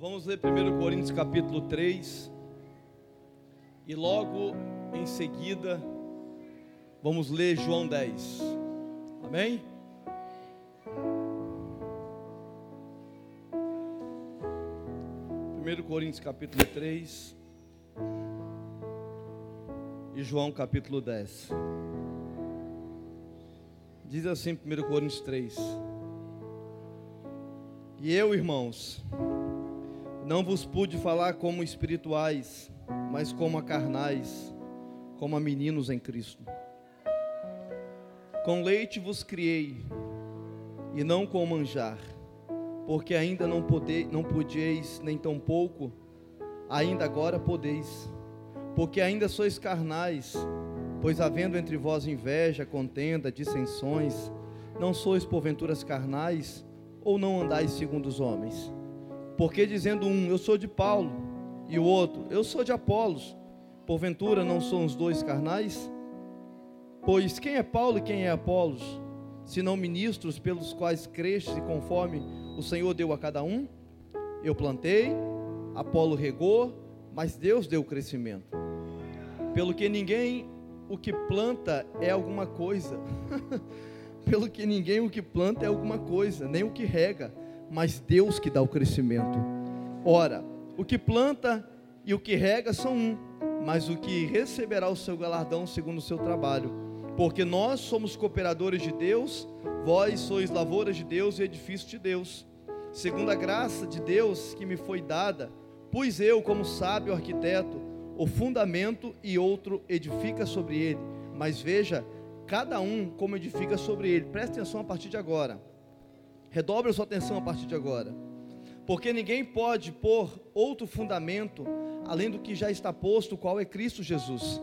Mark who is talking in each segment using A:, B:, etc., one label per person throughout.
A: Vamos ler 1 Coríntios capítulo 3 e logo em seguida vamos ler João 10. Amém? Primeiro Coríntios capítulo 3 e João capítulo 10. Diz assim 1 Coríntios 3. E eu, irmãos, não vos pude falar como espirituais, mas como a carnais, como a meninos em Cristo. Com leite vos criei, e não com manjar, porque ainda não, pode, não podieis, nem tampouco, ainda agora podeis, porque ainda sois carnais, pois havendo entre vós inveja, contenda, dissensões, não sois porventuras carnais, ou não andais segundo os homens? Porque dizendo um, eu sou de Paulo, e o outro, eu sou de Apolos, porventura não são os dois carnais? Pois quem é Paulo e quem é Apolos, senão ministros pelos quais cresce conforme o Senhor deu a cada um? Eu plantei, Apolo regou, mas Deus deu o crescimento. Pelo que ninguém o que planta é alguma coisa. Pelo que ninguém o que planta é alguma coisa, nem o que rega, mas Deus que dá o crescimento. Ora, o que planta e o que rega são um, mas o que receberá o seu galardão segundo o seu trabalho. Porque nós somos cooperadores de Deus, vós sois lavouras de Deus e edifício de Deus. Segundo a graça de Deus que me foi dada, pus eu, como sábio arquiteto, o fundamento e outro edifica sobre ele. Mas veja, cada um como edifica sobre ele. Preste atenção a partir de agora. Redobre a sua atenção a partir de agora. Porque ninguém pode pôr outro fundamento além do que já está posto, qual é Cristo Jesus.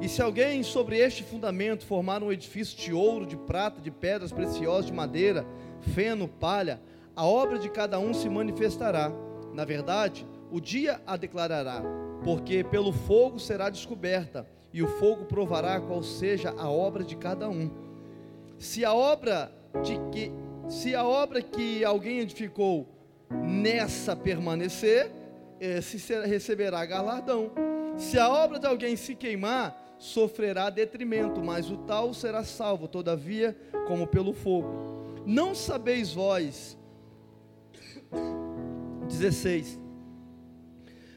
A: E se alguém sobre este fundamento formar um edifício de ouro, de prata, de pedras preciosas, de madeira, feno, palha, a obra de cada um se manifestará. Na verdade, o dia a declarará, porque pelo fogo será descoberta e o fogo provará qual seja a obra de cada um. Se a obra de que se a obra que alguém edificou nessa permanecer, esse receberá galardão. Se a obra de alguém se queimar, sofrerá detrimento, mas o tal será salvo, todavia, como pelo fogo. Não sabeis vós, 16,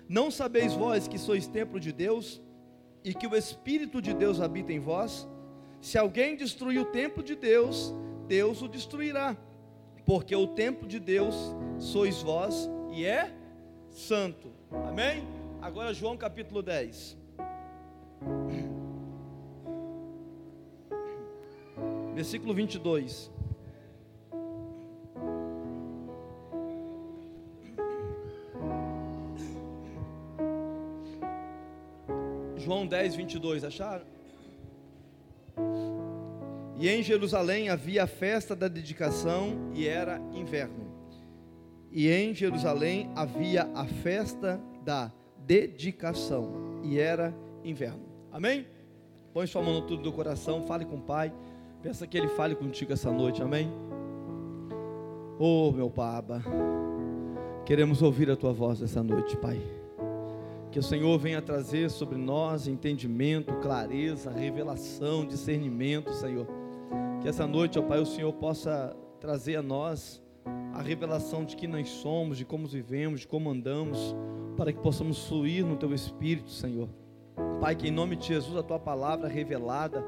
A: não sabeis vós que sois templo de Deus e que o Espírito de Deus habita em vós, se alguém destruir o templo de Deus, Deus o destruirá, porque o templo de Deus sois vós e é santo. Amém? Agora, João capítulo 10. Versículo 22. João 10, 22, acharam? E em Jerusalém havia a festa da dedicação e era inverno. E em Jerusalém havia a festa da dedicação e era inverno. Amém? Põe sua mão no tudo do coração, fale com o Pai. Peça que Ele fale contigo essa noite, amém? Oh, meu Papa, queremos ouvir a Tua voz essa noite, Pai. Que o Senhor venha trazer sobre nós entendimento, clareza, revelação, discernimento, Senhor. Que essa noite, ó Pai, o Senhor possa trazer a nós a revelação de que nós somos, de como vivemos, de como andamos, para que possamos fluir no Teu Espírito, Senhor. Pai, que em nome de Jesus a Tua palavra revelada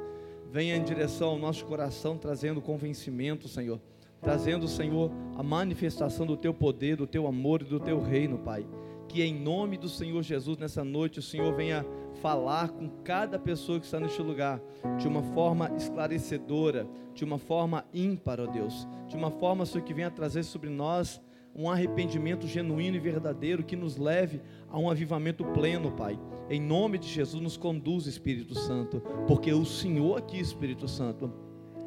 A: venha em direção ao nosso coração, trazendo convencimento, Senhor. Trazendo, Senhor, a manifestação do Teu poder, do Teu amor e do Teu reino, Pai que em nome do Senhor Jesus, nessa noite, o Senhor venha falar com cada pessoa que está neste lugar, de uma forma esclarecedora, de uma forma ímpar, ó Deus, de uma forma, Senhor, que venha trazer sobre nós um arrependimento genuíno e verdadeiro que nos leve a um avivamento pleno, Pai. Em nome de Jesus, nos conduz, Espírito Santo, porque o Senhor aqui, Espírito Santo,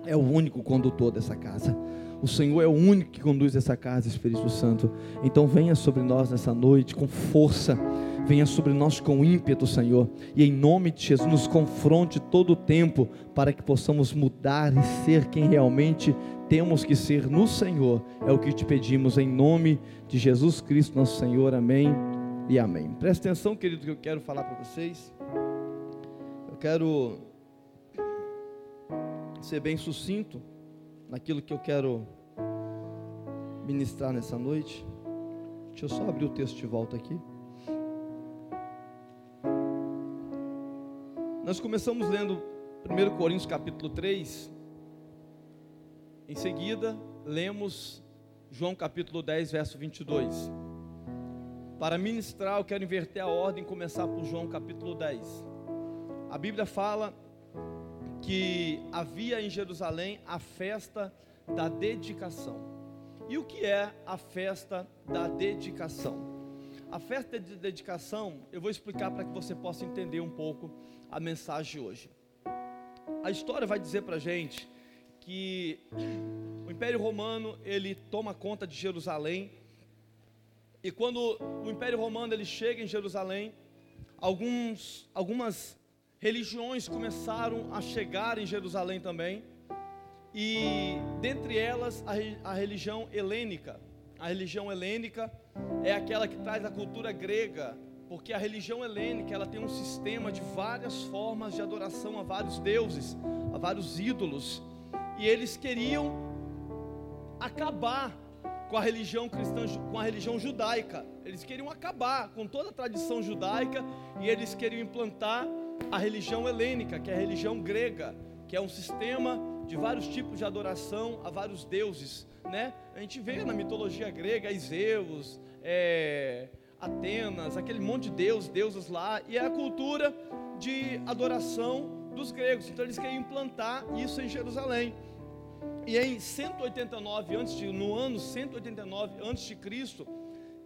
A: é o único condutor dessa casa. O Senhor é o único que conduz essa casa, Espírito Santo. Então venha sobre nós nessa noite com força, venha sobre nós com ímpeto, Senhor. E em nome de Jesus nos confronte todo o tempo para que possamos mudar e ser quem realmente temos que ser no Senhor. É o que te pedimos em nome de Jesus Cristo, nosso Senhor. Amém e amém. Presta atenção, querido, que eu quero falar para vocês. Eu quero ser bem sucinto naquilo que eu quero ministrar nessa noite. Deixa eu só abrir o texto de volta aqui. Nós começamos lendo 1 Coríntios capítulo 3. Em seguida, lemos João capítulo 10, verso 22. Para ministrar, eu quero inverter a ordem e começar por João capítulo 10. A Bíblia fala que havia em Jerusalém a festa da dedicação. E o que é a festa da dedicação? A festa de dedicação, eu vou explicar para que você possa entender um pouco a mensagem hoje. A história vai dizer para a gente que o Império Romano ele toma conta de Jerusalém e quando o Império Romano ele chega em Jerusalém, alguns, algumas religiões começaram a chegar em Jerusalém também, e dentre elas a, a religião helênica. A religião helênica é aquela que traz a cultura grega, porque a religião helênica ela tem um sistema de várias formas de adoração a vários deuses, a vários ídolos, e eles queriam acabar com a religião cristã, com a religião judaica. Eles queriam acabar com toda a tradição judaica e eles queriam implantar a religião helênica, que é a religião grega, que é um sistema de vários tipos de adoração a vários deuses, né? A gente vê na mitologia grega Zeus, é, Atenas, aquele monte de deuses, deusas lá, e é a cultura de adoração dos gregos. Então eles queriam implantar isso em Jerusalém. E em 189 antes de, no ano 189 antes de Cristo,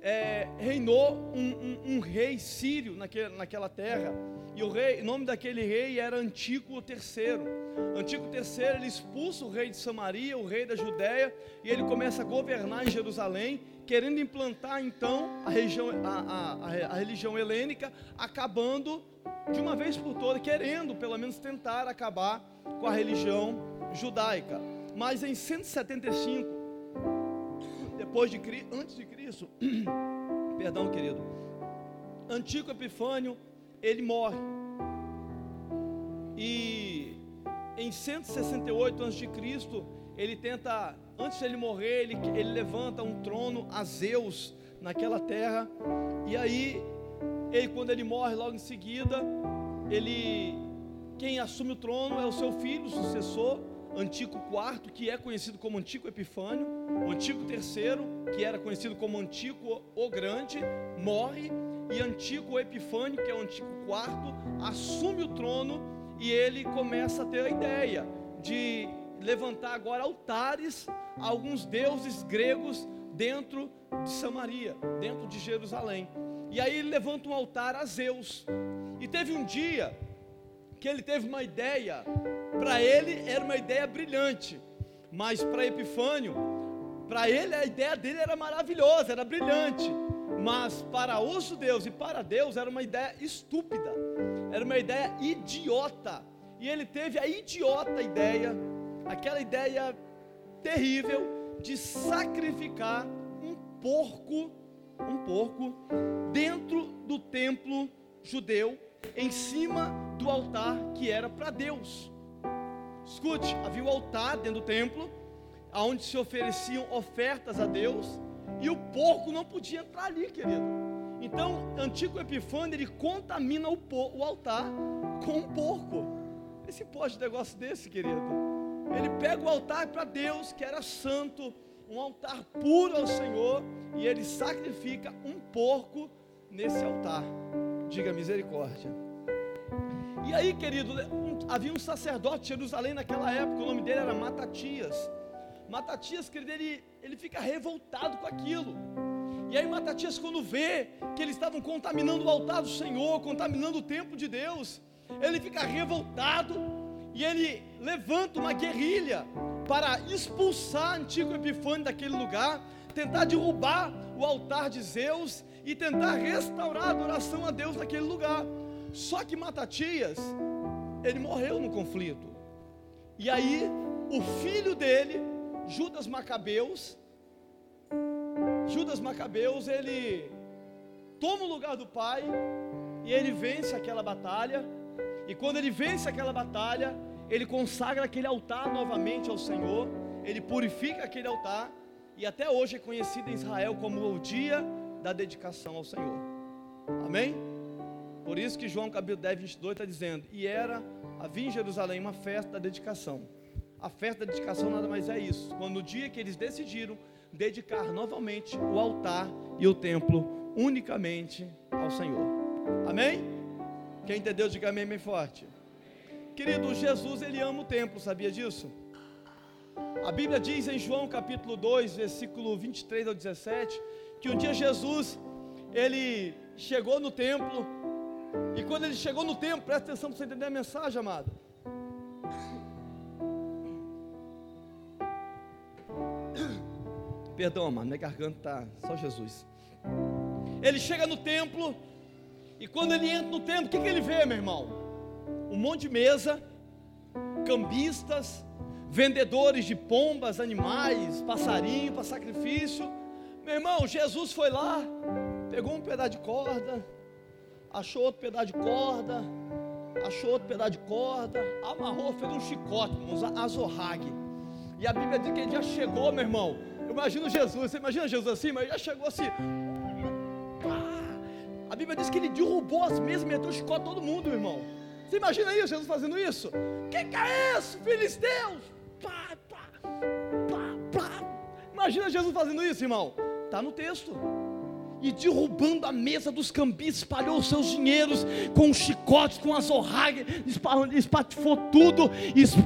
A: é, reinou um, um, um, rei sírio naquele, naquela terra. E o, rei, nome daquele rei era Antíoco III. Antíoco III ele expulsa o rei de Samaria, o rei da Judéia, e ele começa a governar em Jerusalém, querendo implantar então a, região, a, a, a religião helênica, acabando de uma vez por todas, querendo pelo menos tentar acabar com a religião judaica. Mas em 175 depois de antes de Cristo, perdão, querido, Antigo Epifânio, ele morre. E em 168 a.C., ele tenta, antes de ele morrer, ele, ele levanta um trono a Zeus naquela terra. E aí, ele, quando ele morre, logo em seguida, ele, quem assume o trono é o seu filho, o sucessor, Antigo IV, que é conhecido como Antigo Epifânio, o Antigo III, que era conhecido como Antigo o Grande, morre, e Antigo Epifânio, que é o Antigo IV, assume o trono e ele começa a ter a ideia de levantar agora altares a alguns deuses gregos dentro de Samaria, dentro de Jerusalém. E aí ele levanta um altar a Zeus. E teve um dia que ele teve uma ideia, para ele era uma ideia brilhante, mas para Epifânio, para ele a ideia dele era maravilhosa, era brilhante, mas para os judeus e para Deus era uma ideia estúpida, era uma ideia idiota, e ele teve a idiota ideia, aquela ideia terrível de sacrificar um porco, um porco dentro do templo judeu em cima do altar que era para Deus. Escute, havia o altar dentro do templo, onde se ofereciam ofertas a Deus, e o porco não podia entrar ali, querido. Então, Antigo Epifânio, ele contamina o, o altar com um porco. Esse pode negócio desse, querido. Ele pega o altar para Deus, que era santo, um altar puro ao Senhor, e ele sacrifica um porco nesse altar. Diga misericórdia. E aí, querido, havia um sacerdote de Jerusalém naquela época, o nome dele era Matatias. Matatias, querido, ele, ele fica revoltado com aquilo. E aí Matatias, quando vê que eles estavam contaminando o altar do Senhor, contaminando o templo de Deus, ele fica revoltado e ele levanta uma guerrilha para expulsar Antigo Epifânio daquele lugar, tentar derrubar o altar de Zeus e tentar restaurar a adoração a Deus naquele lugar. Só que Matatias, ele morreu no conflito. E aí, o filho dele,
B: Judas Macabeus. Judas Macabeus, ele toma o lugar do pai e ele vence aquela batalha. E quando ele vence aquela batalha, ele consagra aquele altar novamente ao Senhor, ele purifica aquele altar e até hoje é conhecido em Israel como o dia da dedicação ao Senhor. Amém? Por isso que João capítulo 10, 22 está dizendo: E era, havia em Jerusalém uma festa da dedicação. A festa da dedicação nada mais é isso. Quando no dia que eles decidiram dedicar novamente o altar e o templo unicamente ao Senhor. Amém? Quem entendeu, diga amém bem forte. Querido, Jesus, ele ama o templo, sabia disso? A Bíblia diz em João capítulo 2, versículo 23 ao 17, que um dia Jesus, ele chegou no templo, e quando ele chegou no templo, presta atenção para você entender a mensagem, amado. Perdão, amado, minha garganta está só Jesus. Ele chega no templo, e quando ele entra no templo, o que, que ele vê, meu irmão? Um monte de mesa, cambistas, vendedores de pombas, animais, passarinho para sacrifício. Meu irmão, Jesus foi lá, pegou um pedaço de corda, achou outro pedaço de corda, achou outro pedaço de corda, amarrou, fez um chicote, um azorrague. E a Bíblia diz que ele já chegou, meu irmão. Eu imagino Jesus, você imagina Jesus assim, mas já chegou assim. A Bíblia diz que ele derrubou as mesas, meteu o chicote todo mundo, meu irmão. Você imagina isso, Jesus fazendo isso? Que, que é isso, filisteus? Pá, pá, pá, pá. Imagina Jesus fazendo isso, irmão. Está no texto e derrubando a mesa dos cambis, espalhou os seus dinheiros com chicotes, com azorrague, espatifou tudo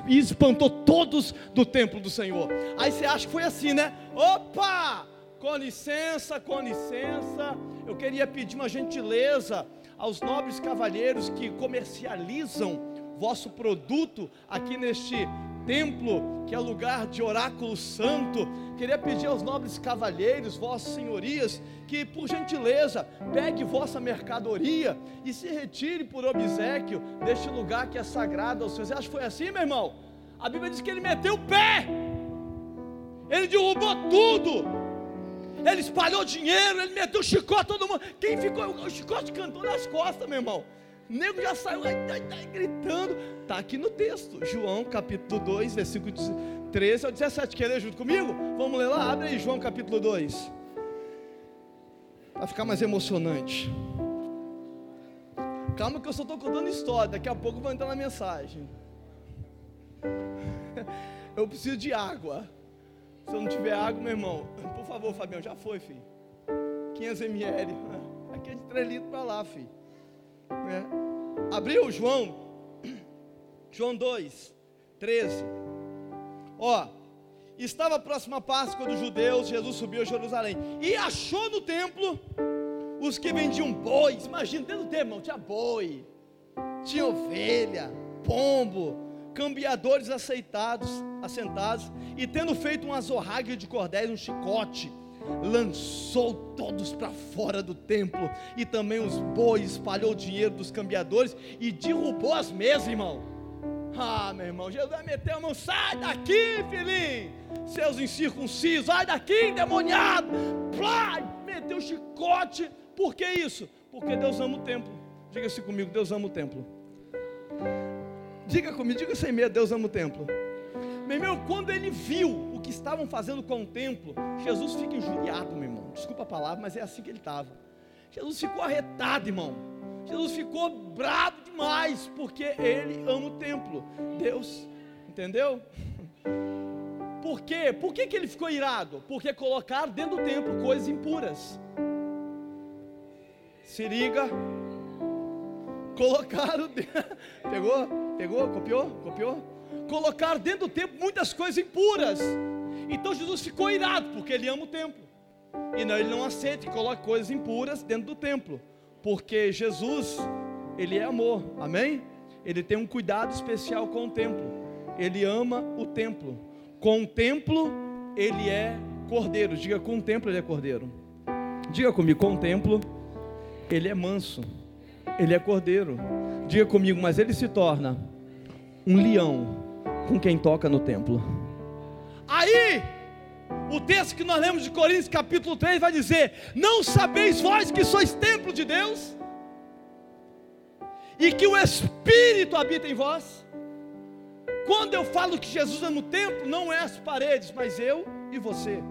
B: e espantou todos do templo do Senhor. Aí você acha que foi assim, né? Opa! Com licença, com licença, eu queria pedir uma gentileza aos nobres cavalheiros que comercializam vosso produto aqui neste templo, que é lugar de oráculo santo. Queria pedir aos nobres cavalheiros, vossas senhorias, que por gentileza pegue vossa mercadoria e se retire por obsequio deste lugar que é sagrado aos seus. Acha que foi assim, meu irmão? A Bíblia diz que ele meteu o pé, ele derrubou tudo. Ele espalhou dinheiro, ele meteu chicote todo mundo. Quem ficou? O chicote cantou nas costas, meu irmão. O nego já saiu ai, ai, ai, gritando. Está aqui no texto, João capítulo 2, versículo 13 ao 17. Quer ler junto comigo? Vamos ler lá? Abre aí, João capítulo 2. Vai ficar mais emocionante. Calma que eu só estou contando história, daqui a pouco vou entrar na mensagem. Eu preciso de água. Se eu não tiver água, meu irmão, por favor, Fabião, já foi, filho. 500 ml. Aqui é de 3 litros para lá, filho. É. Abriu João, João 2, 13. Ó, estava a próxima Páscoa dos judeus, Jesus subiu a Jerusalém e achou no templo os que vendiam bois. Imagina, dentro do templo, tinha boi, tinha ovelha, pombo, cambiadores aceitados, assentados, e tendo feito um azorrague de cordéis, um chicote, lançou todos para fora do templo, e também os bois, espalhou o dinheiro dos cambiadores e derrubou as mesas, irmão. Ah, meu irmão, Jesus vai meter a mão, sai daqui, filhinho, seus incircuncisos, sai daqui, endemoniado. Plá, meteu o chicote, por que isso? Porque Deus ama o templo. Diga-se comigo, Deus ama o templo. Diga comigo, diga sem medo, Deus ama o templo. Meu irmão, quando ele viu que estavam fazendo com o templo, Jesus fica injuriado, meu irmão. Desculpa a palavra, mas é assim que ele estava. Jesus ficou arretado, irmão. Jesus ficou bravo demais, porque ele ama o templo. Deus, entendeu? Por quê? Por que, que ele ficou irado? Porque colocaram dentro do templo coisas impuras. Se liga. Colocaram. Pegou? Pegou? Copiou? Copiou? Colocaram dentro do templo muitas coisas impuras. Então Jesus ficou irado, porque ele ama o templo. E não, ele não aceita que coloque coisas impuras dentro do templo. Porque Jesus, ele é amor, amém? Ele tem um cuidado especial com o templo. Ele ama o templo. Com o templo, ele é cordeiro. Diga, com o templo ele é cordeiro. Diga comigo, com o templo, ele é manso. Ele é cordeiro. Diga comigo, mas ele se torna um leão com quem toca no templo. Aí, o texto que nós lemos de Coríntios, capítulo 3, vai dizer: Não sabeis vós que sois templo de Deus? E que o Espírito habita em vós? Quando eu falo que Jesus é no templo, não é as paredes, mas eu e você.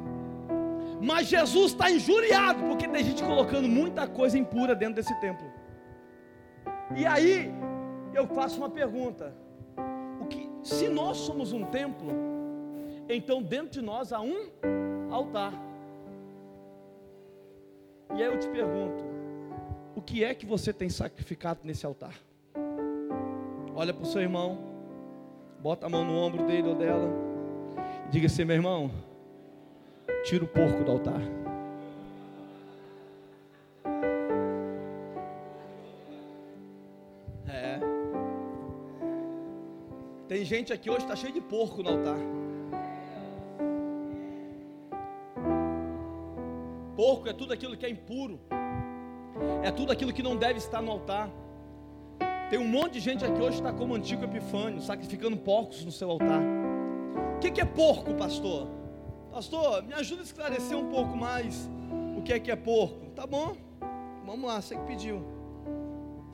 B: Mas Jesus está injuriado, porque tem gente colocando muita coisa impura dentro desse templo. E aí, eu faço uma pergunta: se nós somos um templo, então dentro de nós há um altar. E aí eu te pergunto: o que é que você tem sacrificado nesse altar? Olha para o seu irmão, bota a mão no ombro dele ou dela, e diga assim: meu irmão, tira o porco do altar. Tem gente aqui hoje está cheio de porco no altar. Porco é tudo aquilo que é impuro, é tudo aquilo que não deve estar no altar. Tem um monte de gente aqui hoje que está como antigo Epifânio, sacrificando porcos no seu altar. O que, que é porco, pastor? Pastor, me ajuda a esclarecer um pouco mais o que é que é porco. Tá bom, vamos lá, você que pediu.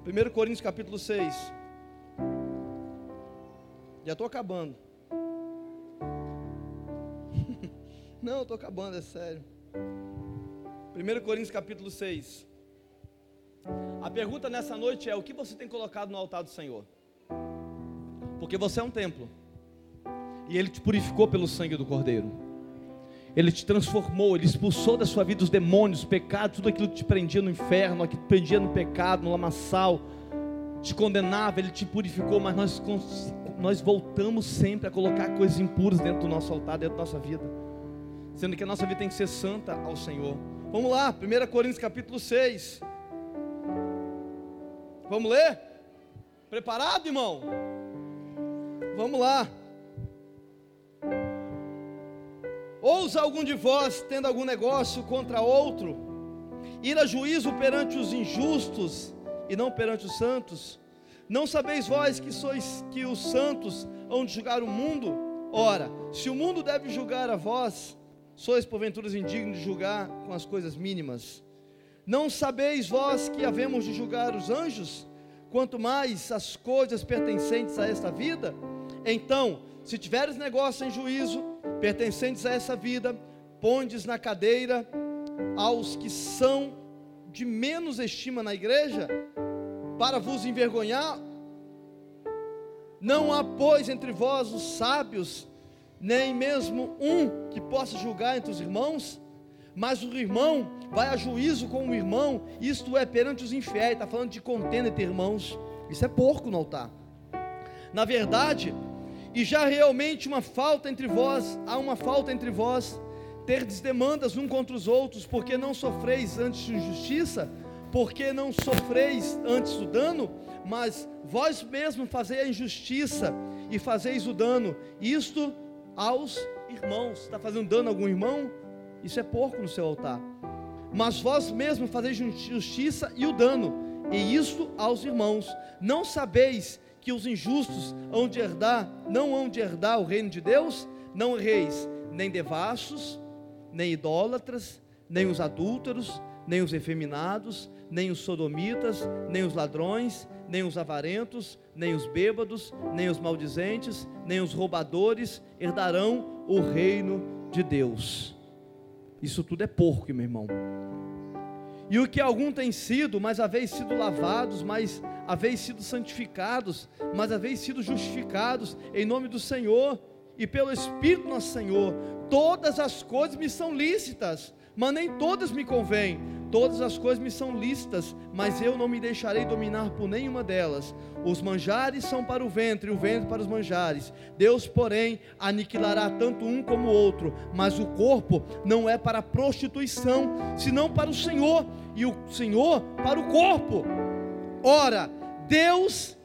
B: 1 Coríntios capítulo 6. Já estou acabando. Não, estou acabando, é sério. 1 Coríntios capítulo 6. A pergunta nessa noite é: o que você tem colocado no altar do Senhor? Porque você é um templo, e Ele te purificou pelo sangue do Cordeiro, Ele te transformou, Ele expulsou da sua vida os demônios, os pecados, tudo aquilo que te prendia no inferno, aquilo que te prendia no pecado, no lamaçal, te condenava, Ele te purificou, mas nós, nós voltamos sempre a colocar coisas impuras dentro do nosso altar, dentro da nossa vida, sendo que a nossa vida tem que ser santa ao Senhor. Vamos lá, 1 Coríntios capítulo 6. Vamos ler? Preparado, irmão? Vamos lá. Ousa algum de vós, tendo algum negócio contra outro, ir a juízo perante os injustos e não perante os santos? Não sabeis vós que sois que os santos hão de julgar o mundo? Ora, se o mundo deve julgar a vós, sois porventura indignos de julgar com as coisas mínimas. Não sabeis vós que havemos de julgar os anjos, quanto mais as coisas pertencentes a esta vida? Então, se tiveres negócio em juízo, pertencentes a essa vida, pondes na cadeira aos que são de menos estima na igreja, para vos envergonhar? Não há, pois, entre vós os sábios, nem mesmo um que possa julgar entre os irmãos, mas o irmão vai a juízo com o irmão, isto é, perante os infiéis, está falando de contenda entre irmãos, isso é porco no altar. Na verdade, e já realmente uma falta entre vós, há uma falta entre vós, terdes demandas um contra os outros, porque não sofreis antes de justiça, porque não sofreis antes o dano, mas vós mesmo fazeis a injustiça e fazeis o dano, isto aos irmãos. Está fazendo dano a algum irmão? Isso é porco no seu altar. Mas vós mesmos fazeis justiça e o dano, e isto aos irmãos. Não sabeis que os injustos hão de herdar, não hão de herdar o reino de Deus? Não reis, nem devassos, nem idólatras, nem os adúlteros, nem os efeminados, nem os sodomitas, nem os ladrões, nem os avarentos, nem os bêbados, nem os maldizentes, nem os roubadores herdarão o reino de Deus. Isso tudo é porco, meu irmão. E o que algum tem sido, mas haveis sido lavados, mas haveis sido santificados, mas haveis sido justificados em nome do Senhor e pelo Espírito nosso Senhor. Todas as coisas me são lícitas, mas nem todas me convêm. Todas as coisas me são lícitas, mas eu não me deixarei dominar por nenhuma delas. Os manjares são para o ventre, e o ventre para os manjares. Deus, porém, aniquilará tanto um como o outro, mas o corpo não é para a prostituição, senão para o Senhor, e o Senhor para o corpo. Ora, Deus,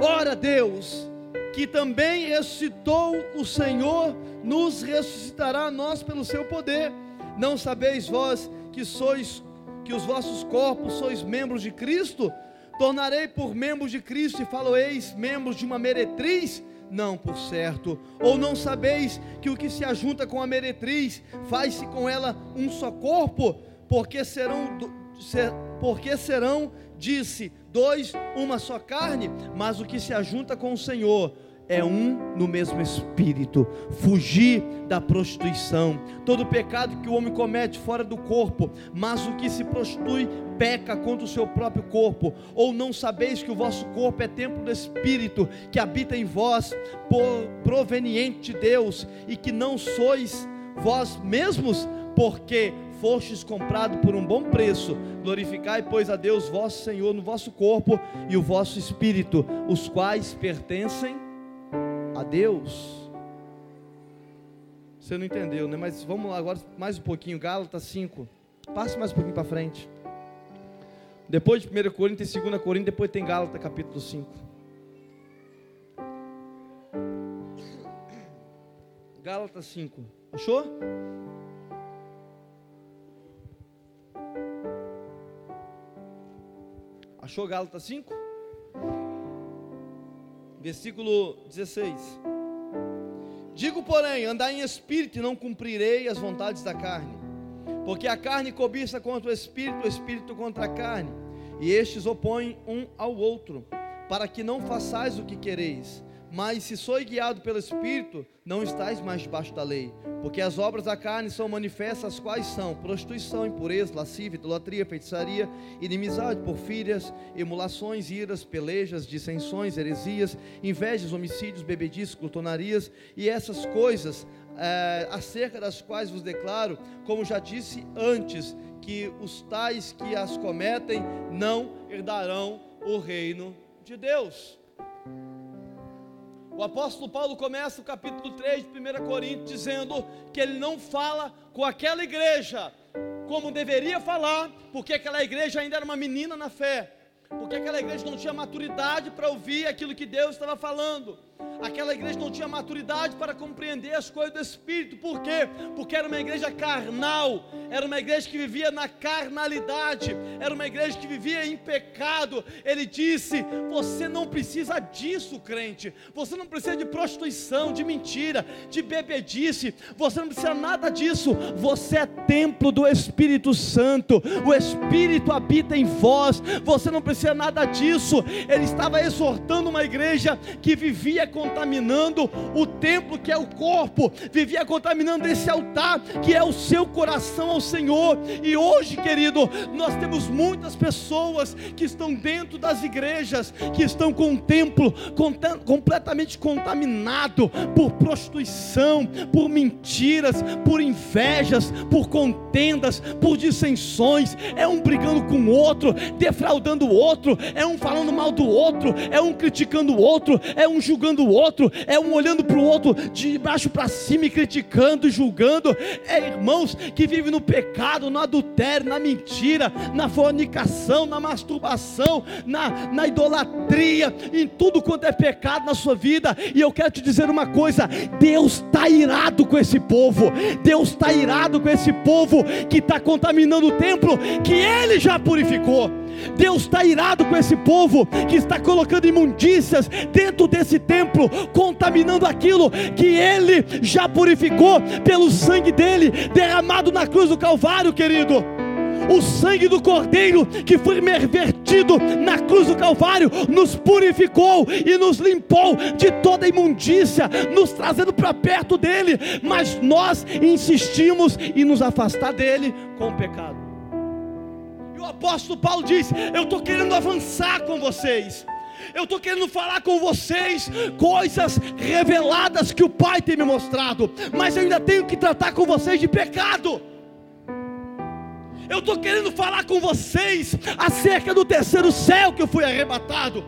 B: ora Deus, que também ressuscitou o Senhor, nos ressuscitará nós pelo seu poder. Não sabeis vós que sois que os vossos corpos sois membros de Cristo? Tornarei por membros de Cristo e faloeis membros de uma meretriz?
A: Não, por certo. Ou não sabeis que o que se ajunta com a meretriz faz-se com ela um só corpo? Porque serão, ser, porque serão, disse, dois, uma só carne, mas o que se ajunta com o Senhor é um no mesmo espírito. Fugir da prostituição. Todo pecado que o homem comete fora do corpo, mas o que se prostitui peca contra o seu próprio corpo. Ou não sabeis que o vosso corpo é templo do espírito que habita em vós, proveniente de Deus, e que não sois vós mesmos, porque fostes comprado por um bom preço. Glorificai, pois, a Deus, vosso Senhor, no vosso corpo e o vosso espírito, os quais pertencem a Deus. Você não entendeu, né? Mas vamos lá agora mais um pouquinho, Gálatas 5. Passe mais um pouquinho para frente. Depois de 1 Coríntios e 2 Coríntios, depois tem Gálatas capítulo 5. Gálatas 5. Achou? Achou Gálatas 5? Versículo 16. Digo, porém, andar em espírito e não cumprirei as vontades da carne. Porque a carne cobiça contra o espírito, o espírito contra a carne. E estes opõem um ao outro, para que não façais o que quereis. Mas se sois guiado pelo Espírito, não estáis mais debaixo da lei. Porque as obras da carne são manifestas, as quais são prostituição, impureza, lascívia, idolatria, feitiçaria, inimizade, porfírias, emulações, iras, pelejas, dissensões, heresias, invejas, homicídios, bebedices, glutonarias, e essas coisas, é, acerca das quais vos declaro, como já disse antes, que os tais que as cometem não herdarão o reino de Deus. O apóstolo Paulo começa o capítulo 3 de 1 Coríntios dizendo que ele não fala com aquela igreja como deveria falar, porque aquela igreja ainda era uma menina na fé, porque aquela igreja não tinha maturidade para ouvir aquilo que Deus estava falando. Aquela igreja não tinha maturidade para compreender as coisas do Espírito, por quê? Porque era uma igreja carnal, era uma igreja que vivia na carnalidade, era uma igreja que vivia em pecado. Ele disse: Você não precisa disso, crente, você não precisa de prostituição, de mentira, de bebedice, você não precisa nada disso, você é templo do Espírito Santo, o Espírito habita em vós, você não precisa nada disso. Ele estava exortando uma igreja que vivia com contaminando o templo que é o corpo, vivia contaminando esse altar que é o seu coração ao Senhor. E hoje, querido, nós temos muitas pessoas que estão dentro das igrejas, que estão com o templo completamente contaminado por prostituição, por mentiras, por invejas, por contendas, por dissensões. É um brigando com o outro, defraudando o outro, é um falando mal do outro, é um criticando o outro, é um julgando o outro, é um olhando para o outro de baixo para cima e criticando e julgando. É irmãos que vivem no pecado, no adultério, na mentira, na fornicação, na masturbação, na, na idolatria, em tudo quanto é pecado na sua vida. E eu quero te dizer uma coisa: Deus está irado com esse povo, Deus está irado com esse povo que está contaminando o templo que Ele já purificou. Deus está irado com esse povo que está colocando imundícias dentro desse templo, contaminando aquilo que ele já purificou pelo sangue dele derramado na cruz do Calvário, querido. O sangue do Cordeiro que foi vertido na cruz do Calvário nos purificou e nos limpou de toda imundícia, nos trazendo para perto dele, mas nós insistimos em nos afastar dele com o pecado o apóstolo Paulo diz: Eu estou querendo avançar com vocês. Eu estou querendo falar com vocês coisas reveladas que o Pai tem me mostrado, mas eu ainda tenho que tratar com vocês de pecado. Eu estou querendo falar com vocês acerca do terceiro céu que eu fui arrebatado.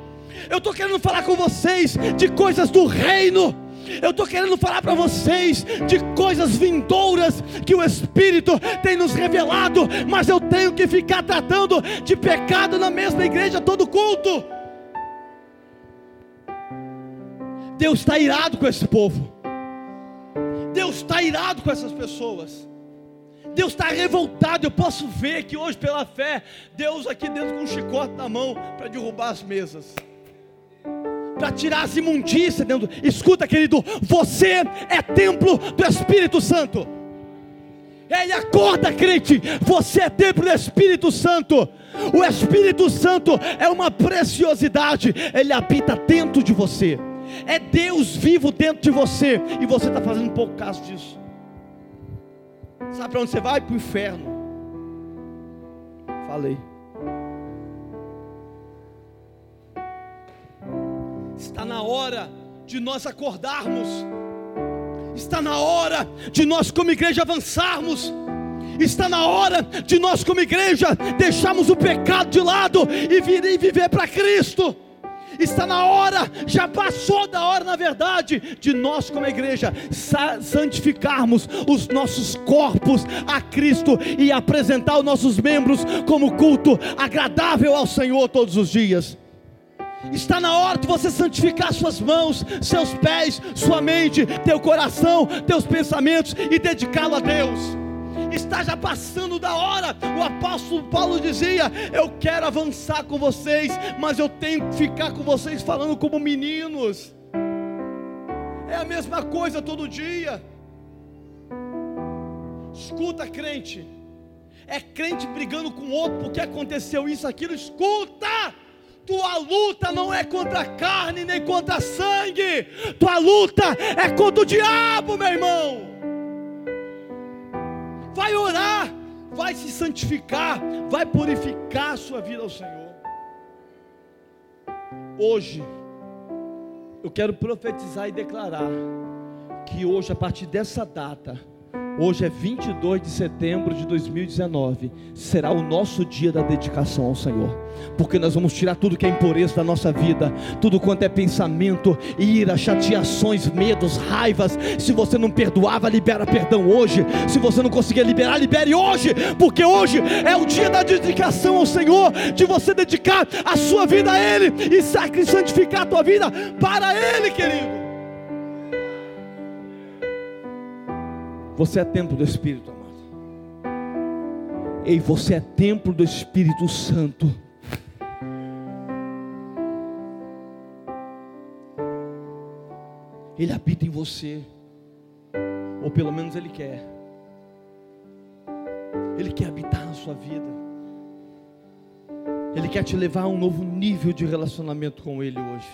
A: Eu estou querendo falar com vocês de coisas do reino eu estou querendo falar para vocês de coisas vindouras que o Espírito tem nos revelado, mas eu tenho que ficar tratando de pecado na mesma igreja todo culto. Deus está irado com esse povo. Deus está irado com essas pessoas. Deus está revoltado. Eu posso ver que hoje, pela fé, Deus aqui dentro com um chicote na mão para derrubar as mesas.
B: Para tirar as imundícias dentro. Escuta, querido, você é templo do Espírito Santo. Ei, acorda, crente, você é templo do Espírito Santo. O Espírito Santo é uma preciosidade, ele habita dentro de você. É Deus vivo dentro de você e você está fazendo pouco caso disso. Sabe para onde você vai? Para o inferno. Falei. Está na hora de nós acordarmos. Está na hora de nós, como igreja, avançarmos. Está na hora de nós, como igreja, deixarmos o pecado de lado e vir e viver para Cristo. Está na hora, já passou da hora, na verdade, de nós, como igreja, santificarmos os nossos corpos a Cristo e apresentar os nossos membros como culto agradável ao Senhor todos os dias. Está na hora de você santificar suas mãos, seus pés, sua mente, teu coração, teus pensamentos e dedicá-lo a Deus. Está já passando da hora. O apóstolo Paulo dizia: Eu quero avançar com vocês, mas eu tenho que ficar com vocês falando como meninos. É a mesma coisa todo dia. Escuta, crente. É crente brigando com outro porque aconteceu isso, aquilo. Escuta! Tua luta não é contra carne nem contra sangue, tua luta é contra o diabo, meu irmão. Vai orar, vai se santificar, vai purificar a sua vida ao Senhor. Hoje, eu quero profetizar e declarar que hoje, a partir dessa data, Hoje é 22 de setembro de 2019. Será o nosso dia da dedicação ao Senhor. Porque nós vamos tirar tudo que é impureza da nossa vida, tudo quanto é pensamento, ira, chateações, medos, raivas. Se você não perdoava, libera perdão hoje. Se você não conseguir liberar, libere hoje, porque hoje é o dia da dedicação ao Senhor, de você dedicar a sua vida a Ele e santificar a tua vida para Ele, querido. Você é templo do Espírito, amado. Ei, você é templo do Espírito Santo. Ele habita em você, ou pelo menos Ele quer. Ele quer habitar na sua vida. Ele quer te levar a um novo nível de relacionamento com Ele hoje.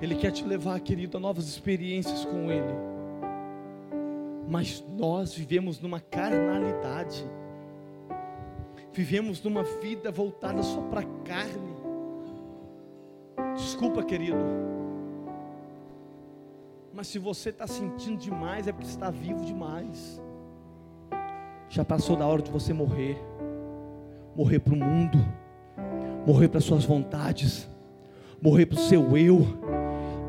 B: Ele quer te levar, querido, a novas experiências com Ele mas nós vivemos numa carnalidade, vivemos numa vida voltada só para a carne. Desculpa, querido, mas se você está sentindo demais, é porque está vivo demais. Já passou da hora de você morrer, morrer para o mundo, morrer para suas vontades, morrer para o seu eu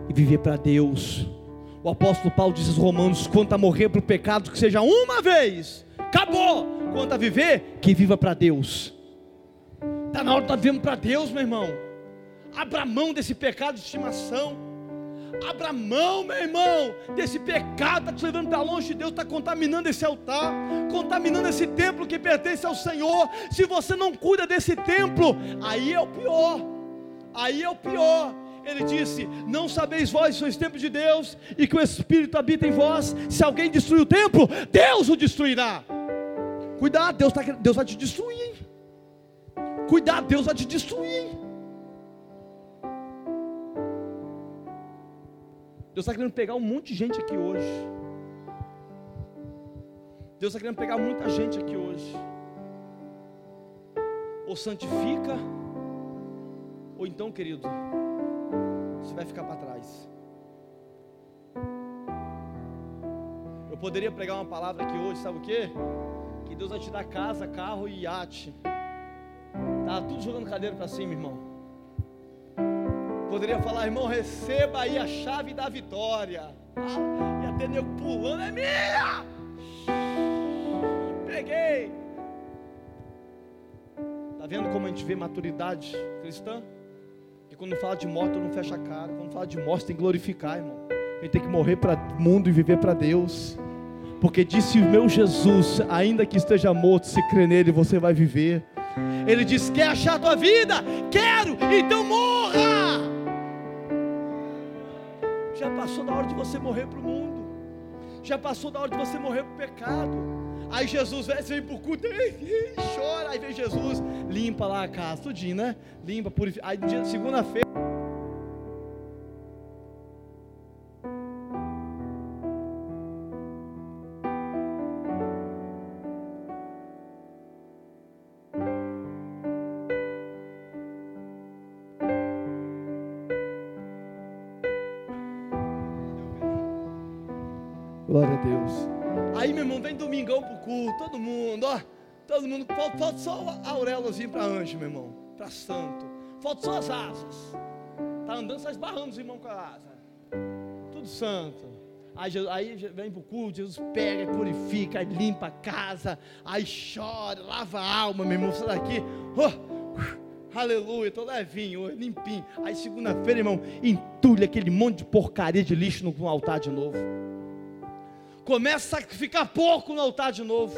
B: e viver para Deus. O apóstolo Paulo diz aos Romanos: quanto a morrer para o pecado, que seja uma vez, acabou. Quanto a viver, que viva para Deus. Está na hora de nós vivemos para Deus, meu irmão. Abra mão desse pecado de estimação. Abra mão, meu irmão, desse pecado, está te levando para longe de Deus, está contaminando esse altar, contaminando esse templo que pertence ao Senhor. Se você não cuida desse templo, aí é o pior. Aí é o pior ele disse: Não sabeis vós sois templo de Deus e que o Espírito habita em vós. Se alguém destruir o templo, Deus o destruirá. Cuidado, Deus, tá, Deus vai te destruir. Hein? Cuidado, Deus vai te destruir. Hein? Deus está querendo pegar um monte de gente aqui hoje. Deus está querendo pegar muita gente aqui hoje. Ou santifica, ou então, querido, você vai ficar para trás. Eu poderia pregar uma palavra aqui hoje, sabe o que? Que Deus vai te dar casa, carro e iate. Tá tudo jogando cadeira para cima, irmão. Poderia falar, irmão, receba aí a chave da vitória. Ah, e até nego pulando, é minha! Peguei. Tá vendo como a gente vê maturidade cristã? E quando fala de morte, não fecha a cara. Quando fala de morte, tem que glorificar, irmão. Gente tem que morrer para o mundo e viver para Deus. Porque disse o meu Jesus, ainda que esteja morto, se crer nele, você vai viver. Ele diz: Quer achar a tua vida? Quero, então morra. Já passou da hora de você morrer para o mundo. Já passou da hora de você morrer para o pecado. Aí Jesus vem, vem o culto e chora. Aí vem Jesus, limpa lá a casa, tudinho, né? Limpa, purifica. Aí segunda-feira. Todo mundo, ó. Todo mundo, falta, falta só a auréolazinha para anjo, meu irmão, para santo. Falta só as asas. Tá andando, só esbarrando os irmãos com a asa. Tudo santo. Aí, aí vem pro culto, Jesus pega, purifica, limpa a casa, aí chora, lava a alma, meu irmão, sai daqui. Oh, aleluia, tô levinho, limpinho. Aí segunda-feira, irmão, entulha aquele monte de porcaria de lixo no altar de novo. Começa a sacrificar pouco no altar de novo.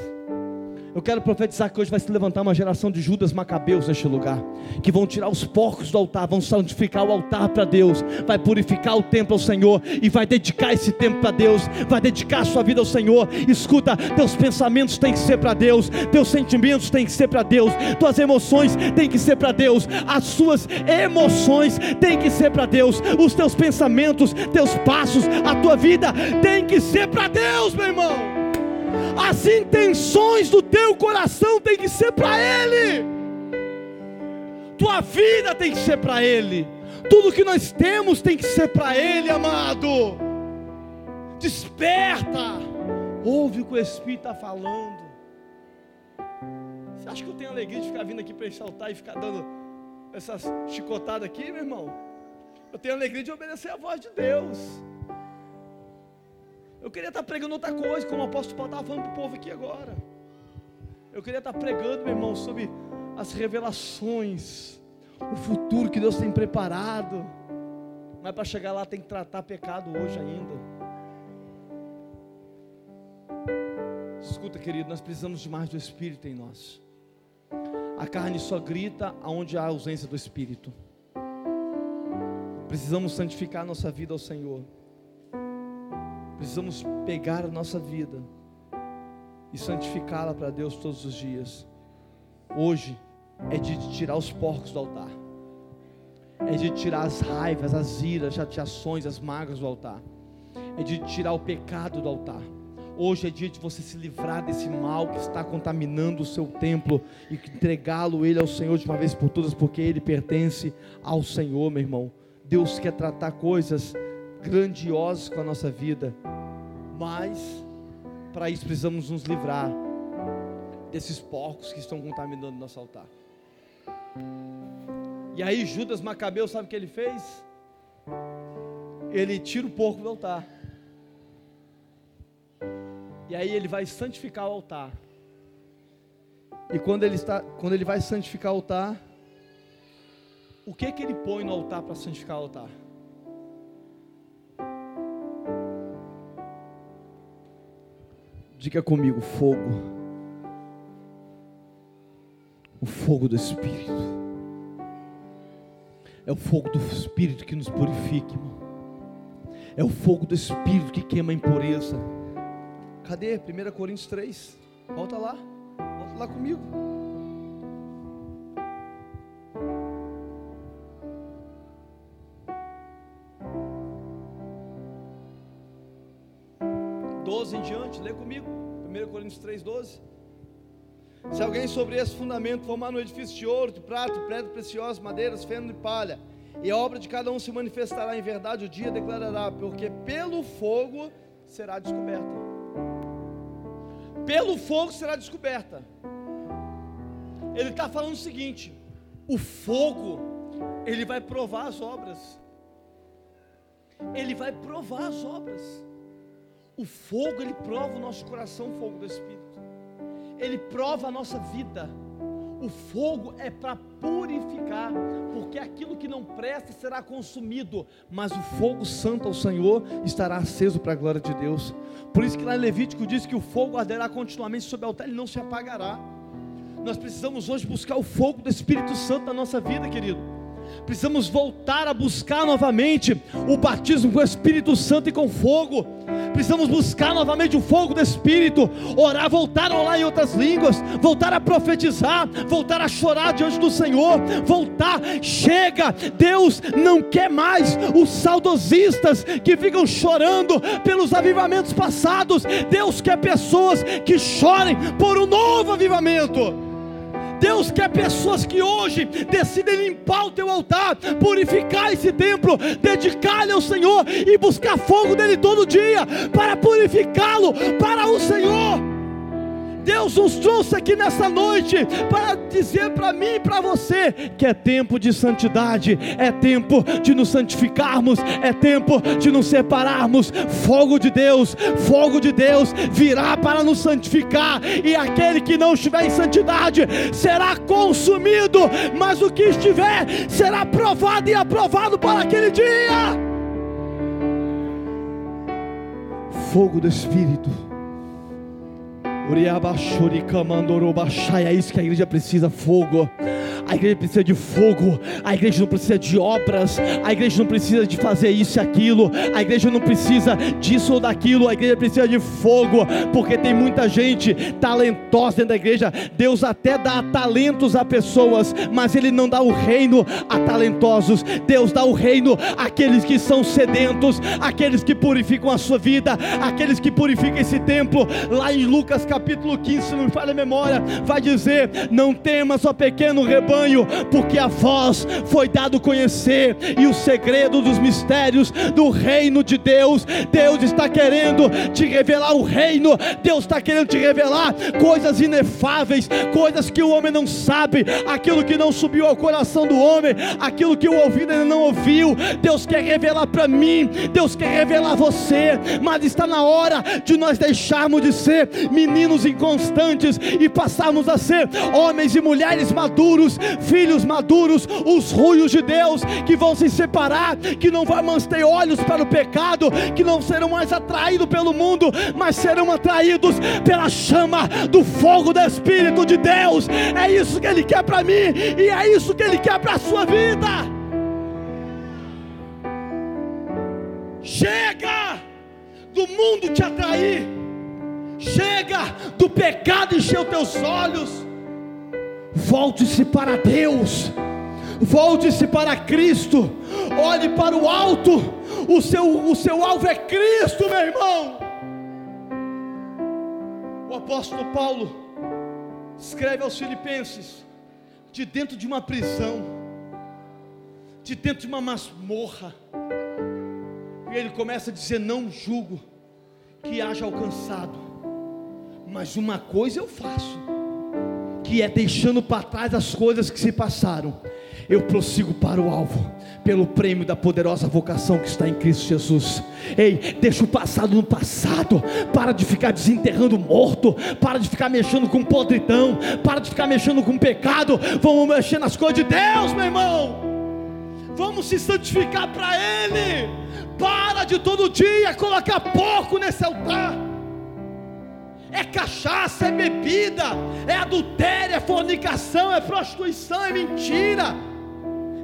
B: Eu quero profetizar que hoje vai se levantar uma geração de Judas Macabeus neste lugar, que vão tirar os porcos do altar, vão santificar o altar para Deus, vai purificar o templo ao Senhor e vai dedicar esse tempo para Deus, vai dedicar a sua vida ao Senhor. Escuta, teus pensamentos têm que ser para Deus, teus sentimentos têm que ser para Deus, tuas emoções têm que ser para Deus, as suas emoções têm que ser para Deus, os teus pensamentos, teus passos, a tua vida tem que ser para Deus, meu irmão as intenções do teu coração tem que ser para Ele, tua vida tem que ser para Ele, tudo que nós temos tem que ser para Ele, amado. Desperta, ouve o que o Espírito está falando. Você acha que eu tenho alegria de ficar vindo aqui para exaltar e ficar dando essas chicotadas aqui, meu irmão? Eu tenho alegria de obedecer a voz de Deus. Eu queria estar pregando outra coisa, como o apóstolo Paulo estava falando para o povo aqui agora. Eu queria estar pregando, meu irmão, sobre as revelações, o futuro que Deus tem preparado. Mas para chegar lá tem que tratar pecado hoje ainda. Escuta, querido, nós precisamos de mais do Espírito em nós. A carne só grita aonde há ausência do Espírito. Precisamos santificar nossa vida ao Senhor. Precisamos pegar a nossa vida e santificá-la para Deus todos os dias. Hoje é de tirar os porcos do altar, é de tirar as raivas, as iras, as chateações, as mágoas do altar, é de tirar o pecado do altar. Hoje é dia de você se livrar desse mal que está contaminando o seu templo e entregá-lo ele ao Senhor de uma vez por todas, porque ele pertence ao Senhor, meu irmão. Deus quer tratar coisas grandiosos com a nossa vida, mas para isso precisamos nos livrar desses porcos que estão contaminando nosso altar. E aí Judas Macabeu, sabe o que ele fez? Ele tira o porco do altar. E aí ele vai santificar o altar. E quando ele está, quando ele vai santificar o altar, o que que ele põe no altar para santificar o altar? Diga comigo: fogo. O fogo do Espírito. É o fogo do Espírito que nos purifica, irmão. É o fogo do Espírito que queima a impureza. Cadê? 1 Coríntios 3. Volta lá. Volta lá comigo. 3,12. Se alguém sobre esse fundamento formar no edifício de ouro, de prata, pedra preciosa, madeiras, feno e palha, e a obra de cada um se manifestará em verdade, o dia declarará, porque pelo fogo será descoberta. Pelo fogo será descoberta. Ele está falando o seguinte: o fogo, ele vai provar as obras. Ele vai provar as obras. O fogo, ele prova o nosso coração, o fogo do Espírito. Ele prova a nossa vida. O fogo é para purificar, porque aquilo que não presta será consumido, mas o fogo santo ao Senhor estará aceso para a glória de Deus. Por isso que lá em Levítico diz que o fogo arderá continuamente sobre o altar, ele não se apagará. Nós precisamos hoje buscar o fogo do Espírito Santo na nossa vida, querido. Precisamos voltar a buscar novamente o batismo com o Espírito Santo e com fogo. Precisamos buscar novamente o fogo do Espírito, orar, voltar a orar em outras línguas, voltar a profetizar, voltar a chorar diante do Senhor, voltar. Chega, Deus não quer mais os saudosistas que ficam chorando pelos avivamentos passados. Deus quer pessoas que chorem por um novo avivamento. Deus quer pessoas que hoje decidem limpar o teu altar, purificar esse templo, dedicar-lhe ao Senhor e buscar fogo dele todo dia para purificá-lo para o Senhor. Deus nos trouxe aqui nessa noite para dizer para mim e para você que é tempo de santidade, é tempo de nos santificarmos, é tempo de nos separarmos. Fogo de Deus, fogo de Deus virá para nos santificar, e aquele que não estiver em santidade será consumido, mas o que estiver será provado e aprovado para aquele dia. Fogo do Espírito é isso que a igreja precisa: fogo. A igreja precisa de fogo, a igreja não precisa de obras, a igreja não precisa de fazer isso e aquilo, a igreja não precisa disso ou daquilo, a igreja precisa de fogo, porque tem muita gente talentosa dentro da igreja. Deus até dá talentos a pessoas, mas Ele não dá o reino a talentosos. Deus dá o reino àqueles que são sedentos, aqueles que purificam a sua vida, aqueles que purificam esse templo. Lá em Lucas capítulo 15, se não me falha a memória, vai dizer: Não temas, ó pequeno rebanho, porque a vós foi dado conhecer e o segredo dos mistérios do reino de Deus. Deus está querendo te revelar o reino, Deus está querendo te revelar coisas inefáveis, coisas que o homem não sabe, aquilo que não subiu ao coração do homem, aquilo que o ouvido ainda não ouviu. Deus quer revelar para mim, Deus quer revelar a você, mas está na hora de nós deixarmos de ser meninos inconstantes e passarmos a ser homens e mulheres maduros, filhos maduros, os ruios de Deus que vão se separar, que não vão ter olhos para o pecado, que não serão mais atraídos pelo mundo, mas serão atraídos pela chama do fogo do Espírito de Deus. É isso que Ele quer para mim e é isso que Ele quer para a sua vida. Chega do mundo te atrair Chega do pecado encher os teus olhos. Volte-se para Deus. Volte-se para Cristo. Olhe para o alto. O seu, o seu alvo é Cristo, meu irmão. O apóstolo Paulo escreve aos Filipenses, de dentro de uma prisão, de dentro de uma masmorra, e ele começa a dizer: Não julgo que haja alcançado mas uma coisa eu faço, que é deixando para trás as coisas que se passaram, eu prossigo para o alvo, pelo prêmio da poderosa vocação que está em Cristo Jesus. Ei, deixa o passado no passado, para de ficar desenterrando morto, para de ficar mexendo com podridão, para de ficar mexendo com pecado, vamos mexer nas coisas de Deus, meu irmão. Vamos se santificar para Ele. Para de todo dia colocar pouco nesse altar é cachaça, é bebida, é adultério, é fornicação, é prostituição, é mentira,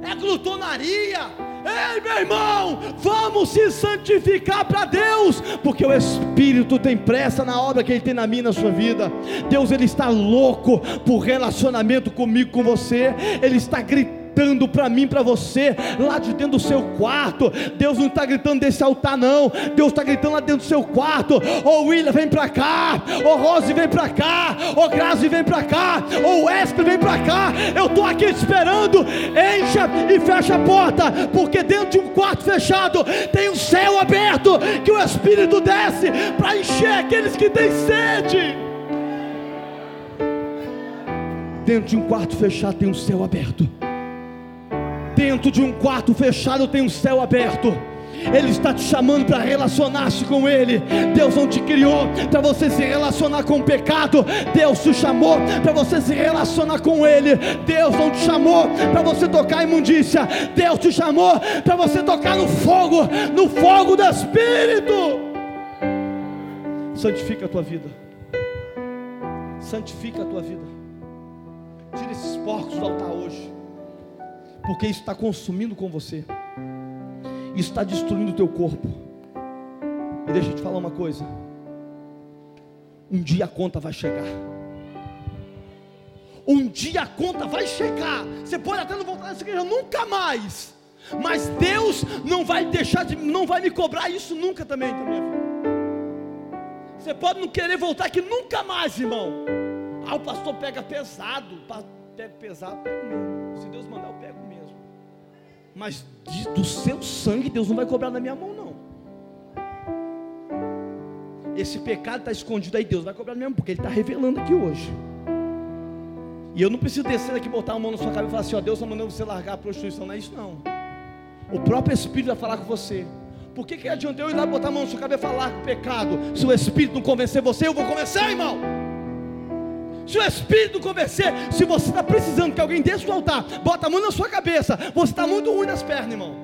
B: é glutonaria. Ei, meu irmão, vamos se santificar para Deus, porque o Espírito tem pressa na obra que Ele tem na minha na sua vida. Deus ele está louco por relacionamento comigo, com você. Ele está gritando gritando para mim, para você, lá de dentro do seu quarto. Deus não está gritando desse altar, não. Deus está gritando lá dentro do seu quarto. Ô oh, William, vem para cá. Ô oh, Rose, vem para cá. Ô oh, Grazi, vem para cá. Ô oh, Wesley, vem para cá. Eu estou aqui esperando. Encha e fecha a porta, porque dentro de um quarto fechado tem um céu aberto que o Espírito desce para encher aqueles que têm sede. Dentro de um quarto fechado tem um céu aberto. Dentro de um quarto fechado tem um céu aberto. Ele está te chamando para relacionar-se com Ele. Deus não te criou para você se relacionar com o pecado. Deus te chamou para você se relacionar com Ele. Deus não te chamou para você tocar a imundícia. Deus te chamou para você tocar no fogo, no fogo do Espírito. Santifica a tua vida. Santifica a tua vida. Tira esses porcos do altar hoje. Porque isso está consumindo com você, isso está destruindo o teu corpo. E deixa eu te falar uma coisa: um dia a conta vai chegar. Um dia a conta vai chegar. Você pode até não voltar nessa igreja nunca mais. Mas Deus não vai deixar de, não vai me cobrar isso nunca também vida. Você pode não querer voltar aqui nunca mais, irmão. Ah, o pastor pega pesado. Pega pesado, pega mesmo. Mas do seu sangue, Deus não vai cobrar na minha mão, não. Esse pecado está escondido aí, Deus vai cobrar mesmo, porque Ele está revelando aqui hoje. E eu não preciso descer aqui, botar a mão na sua cabeça e falar assim: ó, Deus está mandando você largar a prostituição, não é isso não. O próprio Espírito vai falar com você. Por que, que adianta eu ir lá botar a mão na sua cabeça e falar com o pecado? Se o Espírito não convencer você, eu vou convencer, irmão. Se o Espírito convencer, se você está precisando que alguém desça do altar, bota a mão na sua cabeça, você está muito ruim nas pernas, irmão.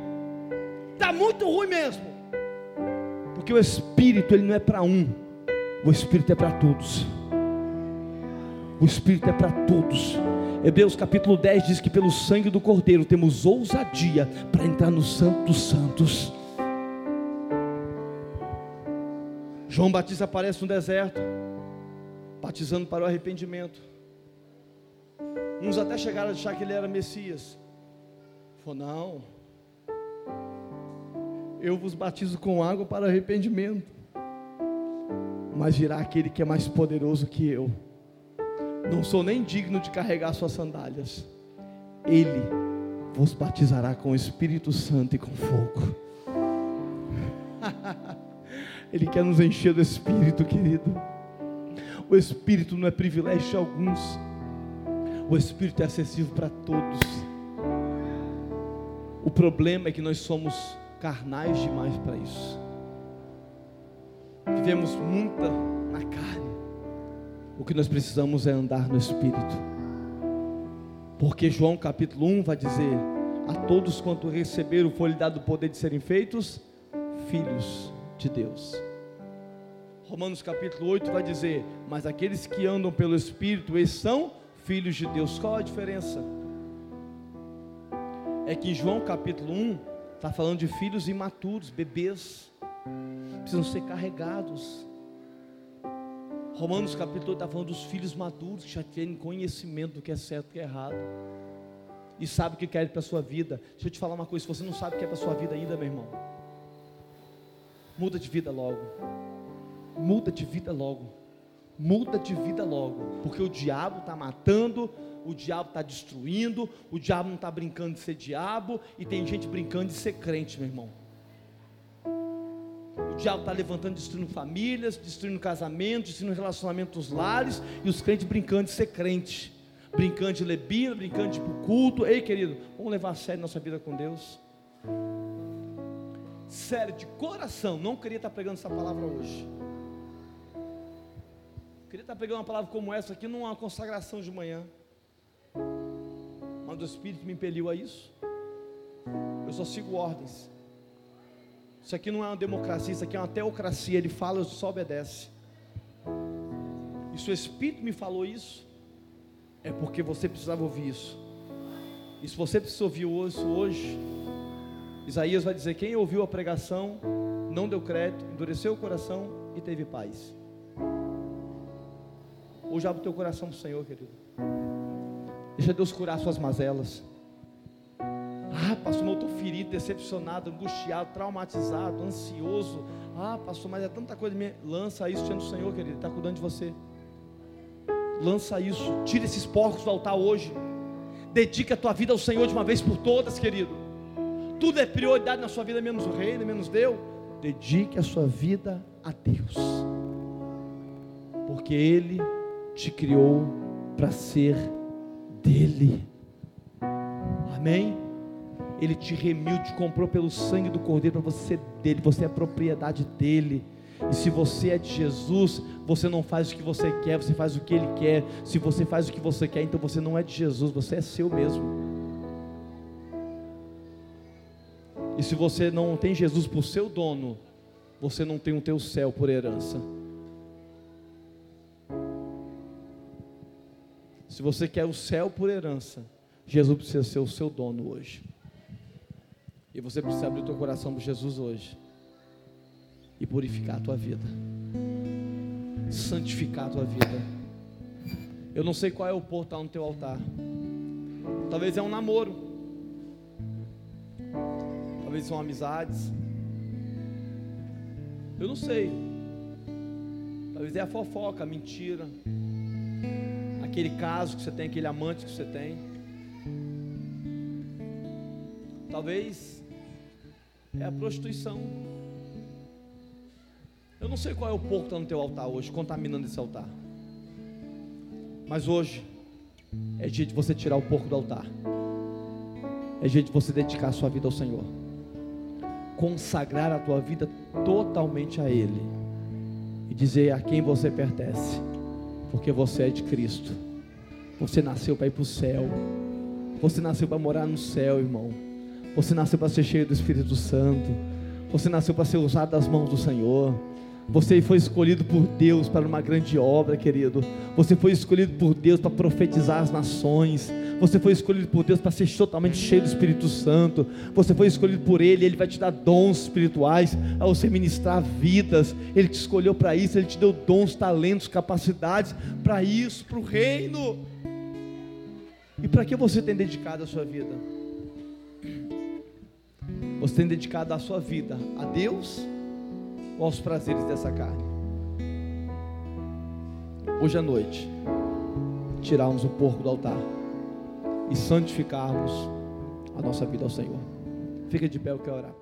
B: Está muito ruim mesmo. Porque o Espírito ele não é para um, o Espírito é para todos. O Espírito é para todos. Hebreus capítulo 10 diz que pelo sangue do Cordeiro temos ousadia para entrar no Santo dos Santos. João Batista aparece no deserto, batizando para o arrependimento. Uns até chegaram a achar que ele era Messias. Falou, não. Eu vos batizo com água para arrependimento. Mas virá aquele que é mais poderoso que eu. Não sou nem digno de carregar suas sandálias. Ele vos batizará com o Espírito Santo e com fogo. Ele quer nos encher do Espírito, querido. O Espírito não é privilégio de alguns, o Espírito é acessível para todos. O problema é que nós somos carnais demais para isso. Vivemos muita na carne. O que nós precisamos é andar no Espírito. Porque João capítulo 1 vai dizer: A todos quanto receberam foi lhe dado o poder de serem feitos filhos de Deus. Romanos capítulo 8 vai dizer: Mas aqueles que andam pelo Espírito, eles são filhos de Deus. Qual a diferença? É que em João capítulo 1 está falando de filhos imaturos, bebês, precisam ser carregados. Romanos capítulo 8 está falando dos filhos maduros que já têm conhecimento do que é certo e o que é errado. E sabe o que quer para a sua vida. Deixa eu te falar uma coisa: se você não sabe o que é para a sua vida ainda, meu irmão, Muda de vida logo. Muda de vida logo. Muda de vida logo. Porque o diabo está matando, o diabo está destruindo, o diabo não está brincando de ser diabo, e tem gente brincando de ser crente, meu irmão. O diabo está levantando, destruindo famílias, destruindo casamentos, destruindo relacionamentos lares, e os crentes brincando de ser crente, brincando de Bíblia, brincando de ir culto. Ei, querido, vamos levar a sério nossa vida com Deus sério, de coração, não queria estar pregando essa palavra hoje. Queria estar pegando uma palavra como essa aqui numa consagração de manhã. Mas o Espírito me impeliu a isso. Eu só sigo ordens. Isso aqui não é uma democracia, isso aqui é uma teocracia. Ele fala, eu só obedece. E se o Espírito me falou isso, é porque você precisava ouvir isso. E se você precisa ouvir isso hoje, Isaías vai dizer: quem ouviu a pregação, não deu crédito, endureceu o coração e teve paz. Hoje abre o teu coração para o Senhor, querido. Deixa Deus curar suas mazelas. Ah, pastor, eu estou ferido, decepcionado, angustiado, traumatizado, ansioso. Ah, pastor, mas é tanta coisa minha. Lança isso diante do Senhor, querido. Ele está cuidando de você. Lança isso. Tira esses porcos do altar hoje. Dedica a tua vida ao Senhor de uma vez por todas, querido tudo é prioridade na sua vida, menos o reino, menos Deus. Dedique a sua vida a Deus, porque Ele te criou para ser dele. Amém? Ele te remiu, te comprou pelo sangue do Cordeiro para você ser dele, você é propriedade dele. E se você é de Jesus, você não faz o que você quer, você faz o que ele quer. Se você faz o que você quer, então você não é de Jesus, você é seu mesmo. E se você não tem Jesus por seu dono, você não tem o teu céu por herança. Se você quer o céu por herança,
A: Jesus precisa ser o seu dono hoje. E você precisa abrir o teu coração para Jesus hoje. E purificar a tua vida. Santificar a tua vida. Eu não sei qual é o portal no teu altar. Talvez é um namoro. Talvez são amizades. Eu não sei. Talvez é a fofoca, a mentira. Aquele caso que você tem, aquele amante que você tem. Talvez é a prostituição. Eu não sei qual é o porco que está no teu altar hoje, contaminando esse altar. Mas hoje é dia de você tirar o porco do altar. É dia de você dedicar a sua vida ao Senhor. Consagrar a tua vida totalmente a Ele. E dizer a quem você pertence. Porque você é de Cristo. Você nasceu para ir para o céu. Você nasceu para morar no céu, irmão. Você nasceu para ser cheio do Espírito Santo. Você nasceu para ser usado das mãos do Senhor. Você foi escolhido por Deus para uma grande obra, querido. Você foi escolhido por Deus para profetizar as nações. Você foi escolhido por Deus para ser totalmente cheio do Espírito Santo. Você foi escolhido por Ele, Ele vai te dar dons espirituais a você ministrar vidas. Ele te escolheu para isso, Ele te deu dons, talentos, capacidades para isso, para o reino. E para que você tem dedicado a sua vida? Você tem dedicado a sua vida a Deus? ou aos prazeres dessa carne. Hoje à noite, tirarmos o porco do altar e santificarmos a nossa vida ao Senhor. Fica de pé, eu quero orar.